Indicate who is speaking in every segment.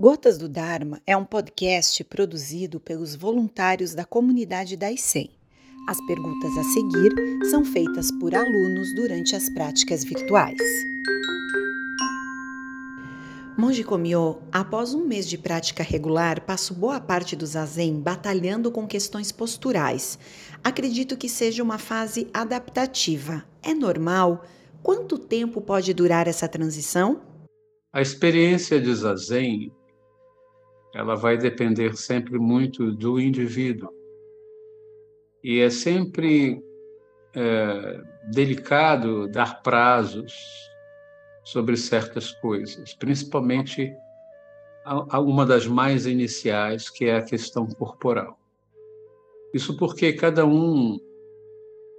Speaker 1: Gotas do Dharma é um podcast produzido pelos voluntários da comunidade da ICEM. As perguntas a seguir são feitas por alunos durante as práticas virtuais. Monge Komyo, após um mês de prática regular, passo boa parte do zazen batalhando com questões posturais. Acredito que seja uma fase adaptativa. É normal? Quanto tempo pode durar essa transição?
Speaker 2: A experiência de zazen ela vai depender sempre muito do indivíduo. E é sempre é, delicado dar prazos sobre certas coisas, principalmente uma das mais iniciais, que é a questão corporal. Isso porque cada um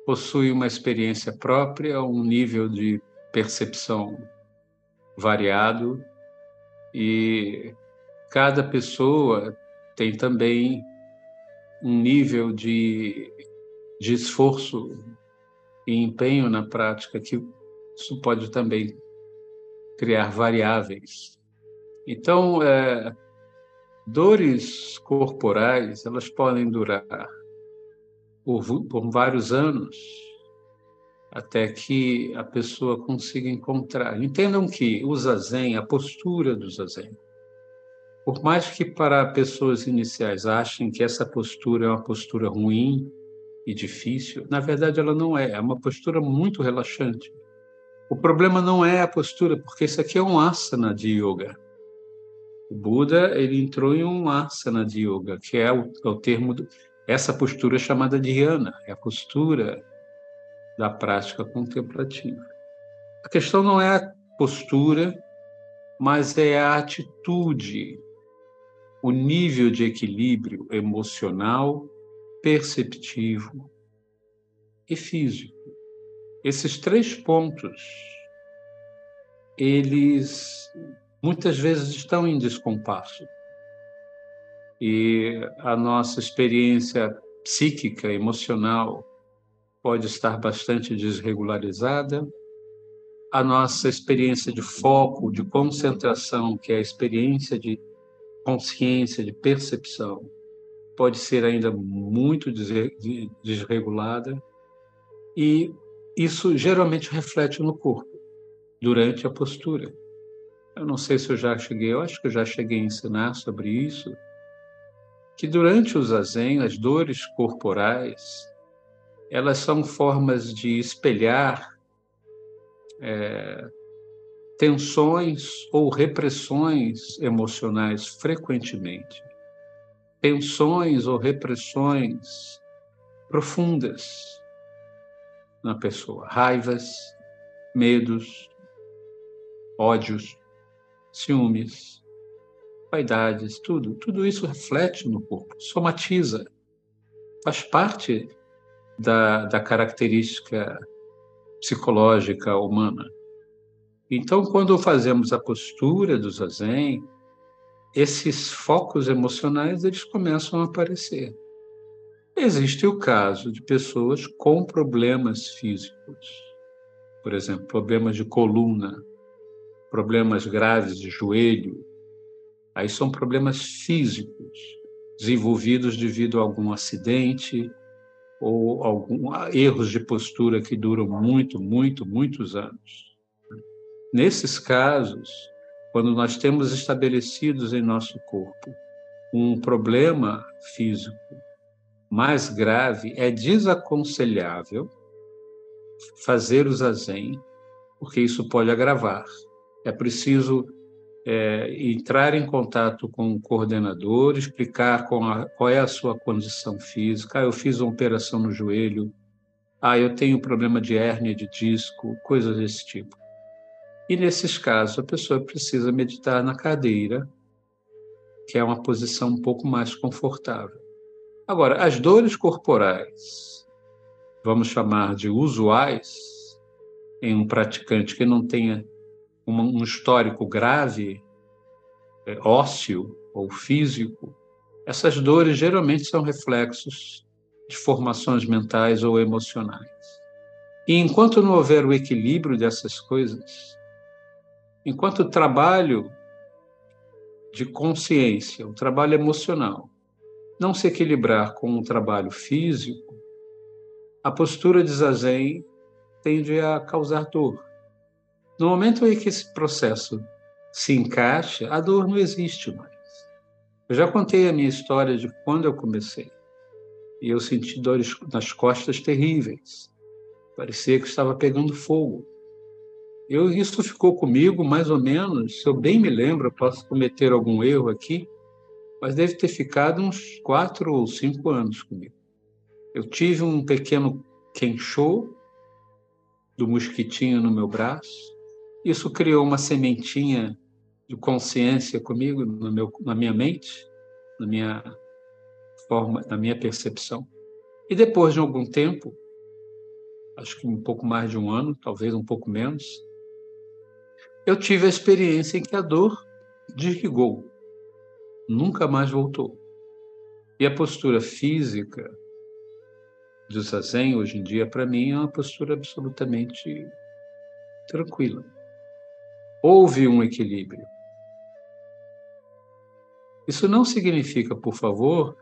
Speaker 2: possui uma experiência própria, um nível de percepção variado e cada pessoa tem também um nível de, de esforço e empenho na prática que isso pode também criar variáveis. Então, é, dores corporais elas podem durar por, por vários anos até que a pessoa consiga encontrar. Entendam que o zazen, a postura do zazen, por mais que para pessoas iniciais achem que essa postura é uma postura ruim e difícil, na verdade ela não é, é uma postura muito relaxante. O problema não é a postura, porque isso aqui é um asana de yoga. O Buda ele entrou em um asana de yoga, que é o, é o termo do, essa postura é chamada dhyana, é a postura da prática contemplativa. A questão não é a postura, mas é a atitude o nível de equilíbrio emocional, perceptivo e físico. Esses três pontos, eles muitas vezes estão em descompasso. E a nossa experiência psíquica, emocional, pode estar bastante desregularizada. A nossa experiência de foco, de concentração, que é a experiência de consciência, de percepção, pode ser ainda muito desregulada e isso geralmente reflete no corpo durante a postura. Eu não sei se eu já cheguei, eu acho que eu já cheguei a ensinar sobre isso, que durante o zazen, as dores corporais, elas são formas de espelhar é, tensões ou repressões emocionais frequentemente, tensões ou repressões profundas na pessoa, raivas, medos, ódios, ciúmes, vaidades, tudo, tudo isso reflete no corpo, somatiza, faz parte da, da característica psicológica humana. Então, quando fazemos a postura do zazen, esses focos emocionais eles começam a aparecer. Existe o caso de pessoas com problemas físicos, por exemplo, problemas de coluna, problemas graves de joelho. Aí são problemas físicos, desenvolvidos devido a algum acidente ou algum erros de postura que duram muito, muito, muitos anos. Nesses casos, quando nós temos estabelecidos em nosso corpo um problema físico mais grave, é desaconselhável fazer o zazen, porque isso pode agravar. É preciso é, entrar em contato com o coordenador, explicar a, qual é a sua condição física. Ah, eu fiz uma operação no joelho. Ah, eu tenho problema de hérnia de disco, coisas desse tipo. E nesses casos, a pessoa precisa meditar na cadeira, que é uma posição um pouco mais confortável. Agora, as dores corporais, vamos chamar de usuais, em um praticante que não tenha um histórico grave, é, ósseo ou físico, essas dores geralmente são reflexos de formações mentais ou emocionais. E enquanto não houver o equilíbrio dessas coisas, Enquanto o trabalho de consciência, o trabalho emocional, não se equilibrar com o trabalho físico, a postura de zazen tende a causar dor. No momento em que esse processo se encaixa, a dor não existe mais. Eu já contei a minha história de quando eu comecei. E eu senti dores nas costas terríveis. Parecia que estava pegando fogo. Eu, isso ficou comigo mais ou menos, se eu bem me lembro, posso cometer algum erro aqui, mas deve ter ficado uns quatro ou cinco anos comigo. Eu tive um pequeno quenchô do mosquitinho no meu braço. Isso criou uma sementinha de consciência comigo, meu, na minha mente, na minha forma, na minha percepção. E depois de algum tempo, acho que um pouco mais de um ano, talvez um pouco menos, eu tive a experiência em que a dor desligou, nunca mais voltou. E a postura física do zazen hoje em dia para mim é uma postura absolutamente tranquila. Houve um equilíbrio. Isso não significa, por favor,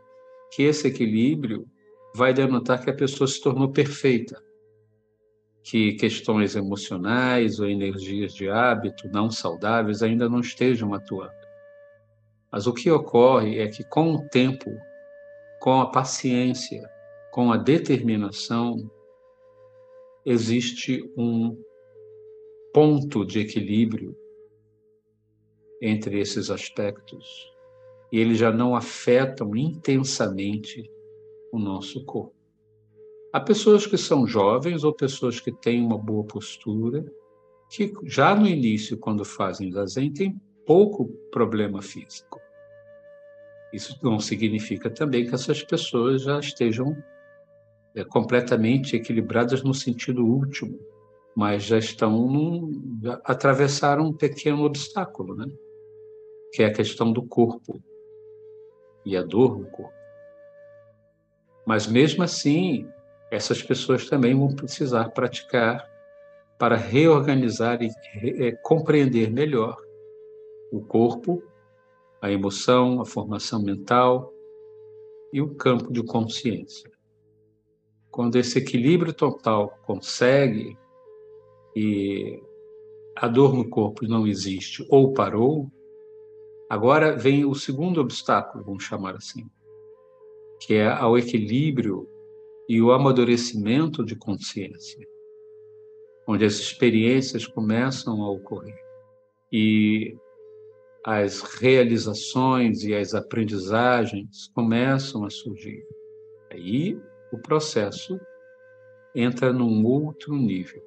Speaker 2: que esse equilíbrio vai denotar que a pessoa se tornou perfeita, que questões emocionais ou energias de hábito não saudáveis ainda não estejam atuando. Mas o que ocorre é que, com o tempo, com a paciência, com a determinação, existe um ponto de equilíbrio entre esses aspectos e eles já não afetam intensamente o nosso corpo. Há pessoas que são jovens ou pessoas que têm uma boa postura, que já no início, quando fazem zazen, têm pouco problema físico. Isso não significa também que essas pessoas já estejam é, completamente equilibradas no sentido último, mas já estão num, já atravessaram um pequeno obstáculo, né? que é a questão do corpo e a dor no corpo. Mas mesmo assim, essas pessoas também vão precisar praticar para reorganizar e é, compreender melhor o corpo, a emoção, a formação mental e o campo de consciência. Quando esse equilíbrio total consegue e a dor no corpo não existe ou parou, Agora vem o segundo obstáculo, vamos chamar assim, que é ao equilíbrio e o amadurecimento de consciência, onde as experiências começam a ocorrer e as realizações e as aprendizagens começam a surgir. Aí o processo entra num outro nível,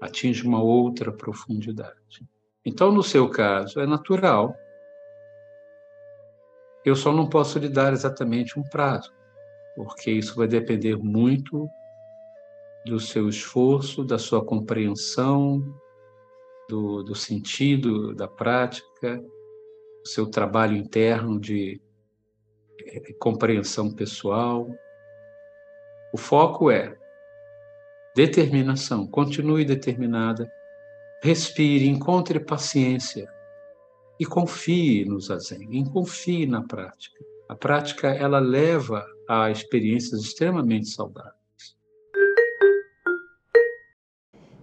Speaker 2: atinge uma outra profundidade. Então, no seu caso, é natural eu só não posso lhe dar exatamente um prazo, porque isso vai depender muito do seu esforço, da sua compreensão, do, do sentido da prática, do seu trabalho interno de é, compreensão pessoal. O foco é determinação, continue determinada, respire, encontre paciência, e confie no zazen, confie na prática. A prática ela leva a experiências extremamente saudáveis.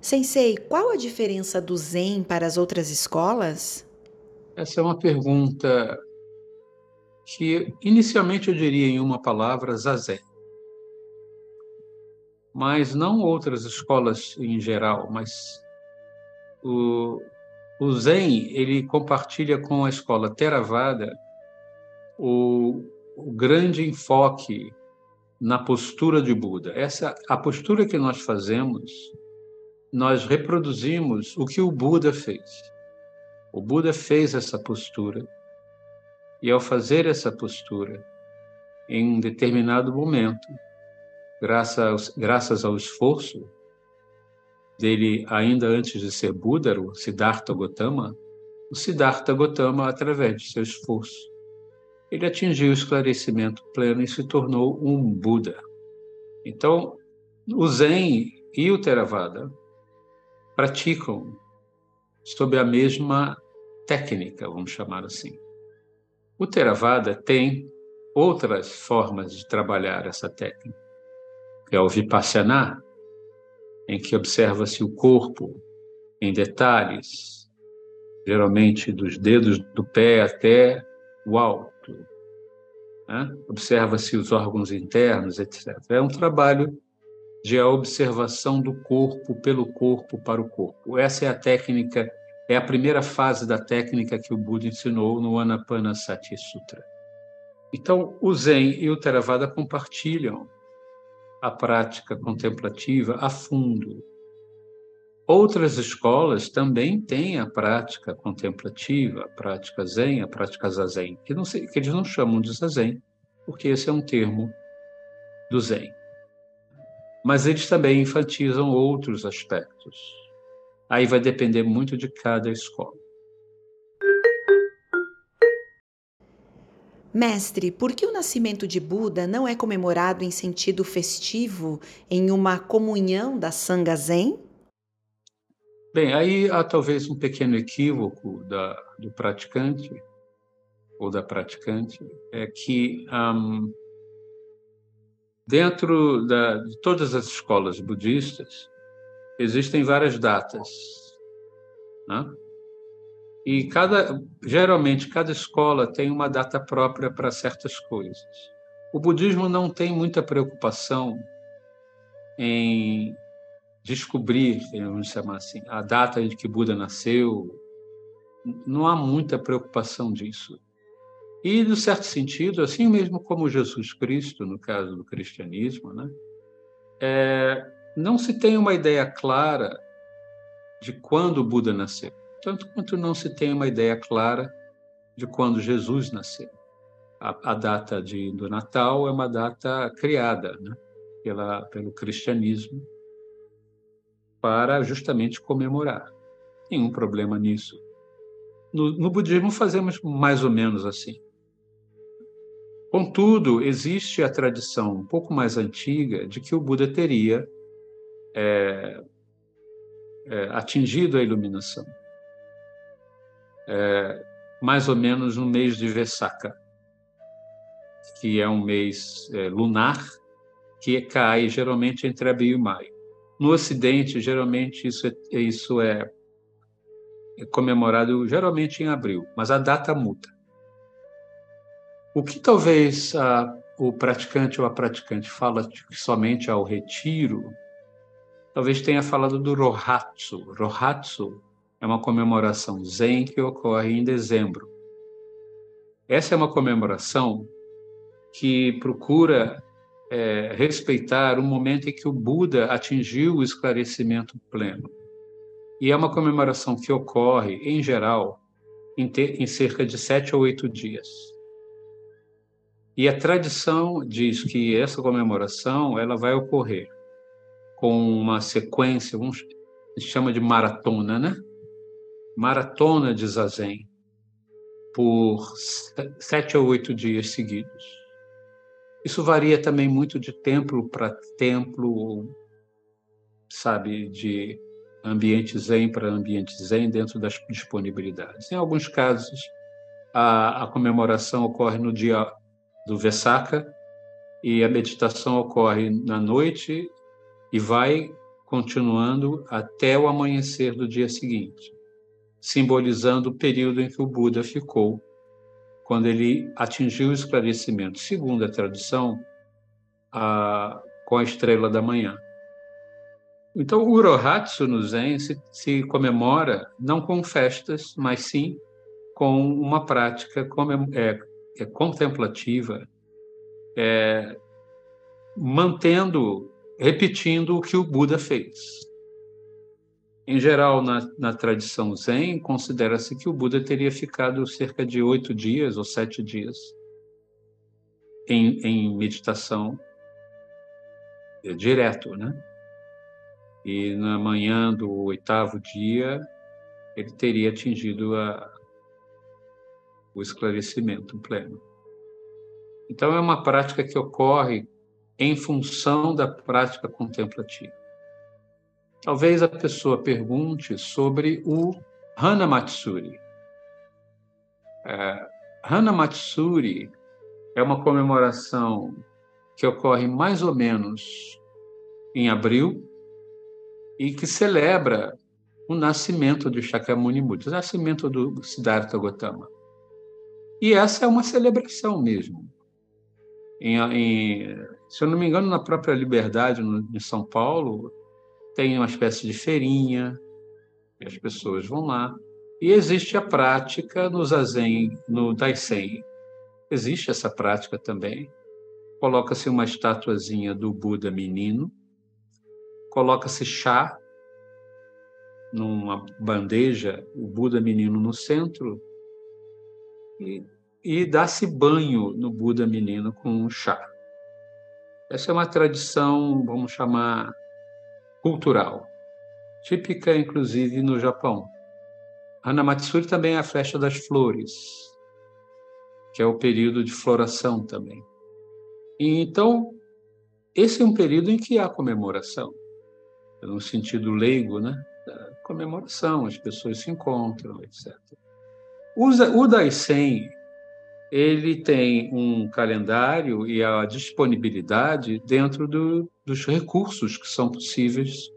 Speaker 1: Sensei, qual a diferença do Zen para as outras escolas?
Speaker 2: Essa é uma pergunta que inicialmente eu diria em uma palavra zazen. Mas não outras escolas em geral, mas o, o Zen, ele compartilha com a escola Theravada o, o grande enfoque na postura de Buda. Essa a postura que nós fazemos, nós reproduzimos o que o Buda fez. O Buda fez essa postura e ao fazer essa postura, em um determinado momento, graças, graças ao esforço dele ainda antes de ser Buda, o Siddhartha Gautama, o Siddhartha Gautama, através de seu esforço, ele atingiu o esclarecimento pleno e se tornou um Buda. Então, o Zen e o Theravada praticam sob a mesma técnica, vamos chamar assim. O Theravada tem outras formas de trabalhar essa técnica, que é o Vipassana, em que observa-se o corpo em detalhes, geralmente dos dedos do pé até o alto. Né? Observa-se os órgãos internos, etc. É um trabalho de observação do corpo pelo corpo para o corpo. Essa é a técnica, é a primeira fase da técnica que o Buda ensinou no Anapanasati Sutra. Então, o Zen e o Theravada compartilham a prática contemplativa a fundo. Outras escolas também têm a prática contemplativa, a prática Zen, a prática Zazen, que, não que eles não chamam de Zazen, porque esse é um termo do Zen mas eles também enfatizam outros aspectos. Aí vai depender muito de cada escola.
Speaker 1: Mestre, por que o nascimento de Buda não é comemorado em sentido festivo, em uma comunhão da Sangha Zen?
Speaker 2: Bem, aí há talvez um pequeno equívoco da, do praticante ou da praticante, é que um, Dentro da, de todas as escolas budistas, existem várias datas. Né? E cada, geralmente, cada escola tem uma data própria para certas coisas. O budismo não tem muita preocupação em descobrir, vamos chamar assim, a data em que Buda nasceu. Não há muita preocupação disso. E, no certo sentido, assim mesmo como Jesus Cristo, no caso do cristianismo, né, é, não se tem uma ideia clara de quando Buda nasceu, tanto quanto não se tem uma ideia clara de quando Jesus nasceu. A, a data de, do Natal é uma data criada né, pela, pelo cristianismo para justamente comemorar. Nenhum problema nisso. No, no budismo fazemos mais ou menos assim. Contudo, existe a tradição um pouco mais antiga de que o Buda teria é, é, atingido a iluminação, é, mais ou menos no mês de Vesaka, que é um mês é, lunar que cai geralmente entre abril e maio. No Ocidente, geralmente isso é, isso é, é comemorado geralmente em abril, mas a data muda. O que talvez ah, o praticante ou a praticante fala somente ao retiro, talvez tenha falado do Rohatsu. Rohatsu é uma comemoração zen que ocorre em dezembro. Essa é uma comemoração que procura é, respeitar o momento em que o Buda atingiu o esclarecimento pleno. E é uma comemoração que ocorre, em geral, em, em cerca de sete ou oito dias. E a tradição diz que essa comemoração ela vai ocorrer com uma sequência, um, chama de maratona, né? Maratona de zazen, por sete ou oito dias seguidos. Isso varia também muito de templo para templo, sabe, de ambiente zen para ambiente zen dentro das disponibilidades. Em alguns casos, a, a comemoração ocorre no dia do Vesaka e a meditação ocorre na noite e vai continuando até o amanhecer do dia seguinte, simbolizando o período em que o Buda ficou quando ele atingiu o esclarecimento, segundo a tradição, a, com a estrela da manhã. Então, o Urohatsu no Zen se, se comemora não com festas, mas sim com uma prática é, é contemplativa, é, mantendo, repetindo o que o Buda fez. Em geral, na, na tradição Zen, considera-se que o Buda teria ficado cerca de oito dias ou sete dias em, em meditação é, direto, né? E na manhã do oitavo dia, ele teria atingido a, o esclarecimento pleno. Então, é uma prática que ocorre em função da prática contemplativa. Talvez a pessoa pergunte sobre o Hana Matsuri. É, Hana Matsuri é uma comemoração que ocorre mais ou menos em abril e que celebra o nascimento de Shakyamuni Buda, o nascimento do Siddhartha Gautama. E essa é uma celebração mesmo. Em, em, se eu não me engano, na própria Liberdade, no, em São Paulo, tem uma espécie de feirinha, as pessoas vão lá. E existe a prática no Zazen, no Daisen. Existe essa prática também. Coloca-se uma estatuazinha do Buda menino, coloca-se chá numa bandeja, o Buda menino no centro, e, e dá-se banho no Buda menino com um chá. Essa é uma tradição, vamos chamar, cultural, típica inclusive no Japão. Hanamatsuri também é a festa das flores, que é o período de floração também. E, então, esse é um período em que há comemoração, no sentido leigo, né? Comemoração, as pessoas se encontram, etc. O Daisen, ele tem um calendário e a disponibilidade dentro do, dos recursos que são possíveis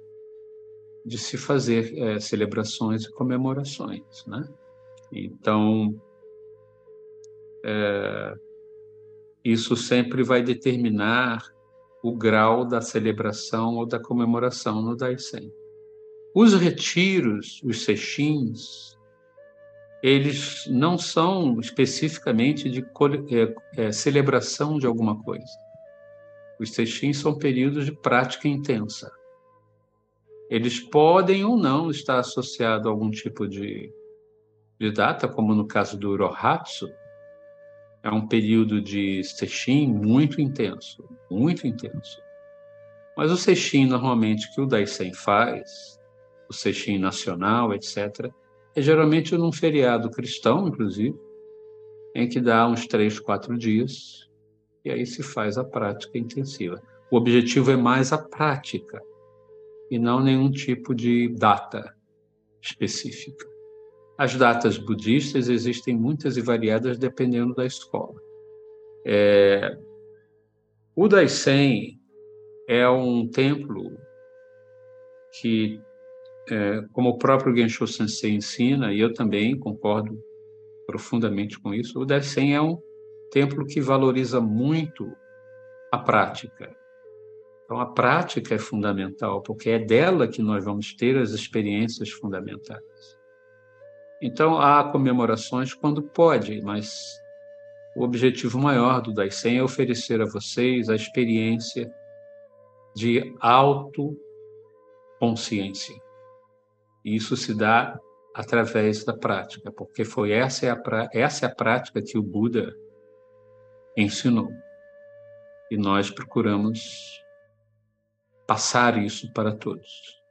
Speaker 2: de se fazer é, celebrações e comemorações, né? Então, é, isso sempre vai determinar o grau da celebração ou da comemoração no Daisen. Os retiros, os sexins, eles não são especificamente de é, é, celebração de alguma coisa. Os sexins são períodos de prática intensa. Eles podem ou não estar associados a algum tipo de, de data, como no caso do Rohatsu, é um período de sexim muito intenso, muito intenso. Mas o sexim normalmente que o Daisen faz, o sexim nacional, etc., é geralmente num feriado cristão, inclusive, em que dá uns três, quatro dias, e aí se faz a prática intensiva. O objetivo é mais a prática, e não nenhum tipo de data específica. As datas budistas existem muitas e variadas dependendo da escola. É... O Daisen é um templo que, é, como o próprio Gensho Sensei ensina, e eu também concordo profundamente com isso, o Daisen é um templo que valoriza muito a prática, então, a prática é fundamental, porque é dela que nós vamos ter as experiências fundamentais. Então, há comemorações quando pode, mas o objetivo maior do Daisen é oferecer a vocês a experiência de autoconsciência. E isso se dá através da prática, porque foi essa é a, essa é a prática que o Buda ensinou. E nós procuramos passar isso para todos.